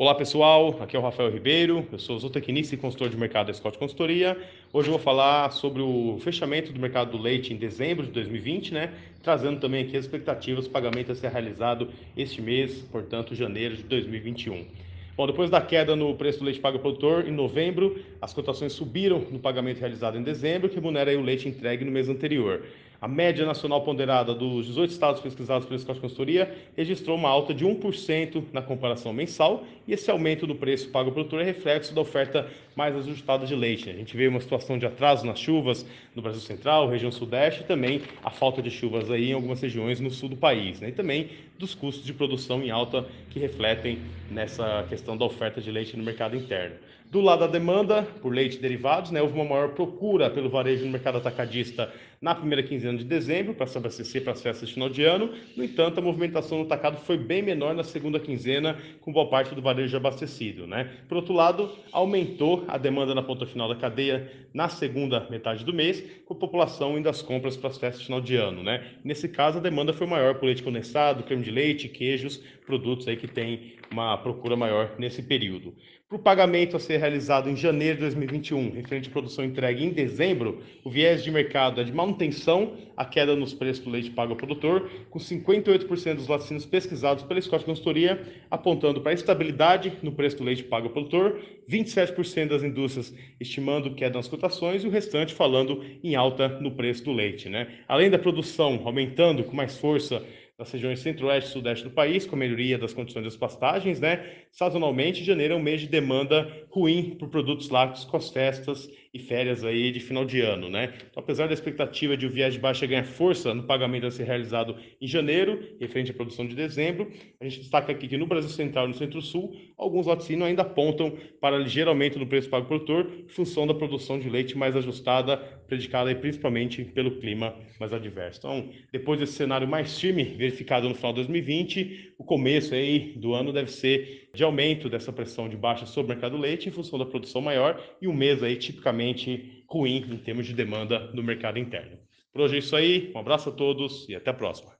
Olá pessoal, aqui é o Rafael Ribeiro, eu sou zootecnista e consultor de mercado da Scott Consultoria. Hoje eu vou falar sobre o fechamento do mercado do leite em dezembro de 2020, né? Trazendo também aqui as expectativas do pagamento a ser realizado este mês, portanto, janeiro de 2021. Bom, depois da queda no preço do leite pago ao produtor, em novembro, as cotações subiram no pagamento realizado em dezembro, que remunera o leite entregue no mês anterior. A média nacional ponderada dos 18 estados pesquisados pela Scott Consultoria registrou uma alta de 1% na comparação mensal, e esse aumento do preço pago ao produtor é reflexo da oferta mais ajustada de leite. A gente vê uma situação de atraso nas chuvas no Brasil Central, região Sudeste, e também a falta de chuvas aí em algumas regiões no sul do país, né? e também dos custos de produção em alta que refletem nessa questão da oferta de leite no mercado interno. Do lado da demanda por leite derivados, né, houve uma maior procura pelo varejo no mercado atacadista na primeira quinzena de dezembro para se abastecer para as festas de final de ano. No entanto, a movimentação no atacado foi bem menor na segunda quinzena, com boa parte do varejo abastecido. Né? Por outro lado, aumentou a demanda na ponta final da cadeia na segunda metade do mês, com a população indo às compras para as festas de final de ano. Né? Nesse caso, a demanda foi maior por leite condensado, creme de leite, queijos, produtos aí que têm uma procura maior nesse período. Para o pagamento a ser realizado em janeiro de 2021, referente à produção entregue em dezembro, o viés de mercado é de manutenção, a queda nos preços do leite pago ao produtor, com 58% dos laticínios pesquisados pela Scott Consultoria apontando para estabilidade no preço do leite pago ao produtor, 27% das indústrias estimando queda nas cotações e o restante falando em alta no preço do leite. Né? Além da produção aumentando com mais força nas regiões centro-oeste e sudeste do país, com melhoria das condições das pastagens, né? Sazonalmente, janeiro é um mês de demanda ruim por produtos lácteos com as festas e férias aí de final de ano, né? Então, apesar da expectativa de o viés de baixa ganhar força no pagamento a ser realizado em janeiro, referente à produção de dezembro, a gente destaca aqui que no Brasil Central e no Centro-Sul, alguns laticínios ainda apontam para ligeiro aumento preço pago ao produtor, função da produção de leite mais ajustada, predicada principalmente pelo clima mais adverso. Então, depois desse cenário mais firme verificado no final de 2020, o começo aí do ano deve ser de aumento dessa pressão de baixa sobre o mercado do leite em função da produção maior e um mês aí tipicamente ruim em termos de demanda no mercado interno. Por hoje é isso aí, um abraço a todos e até a próxima.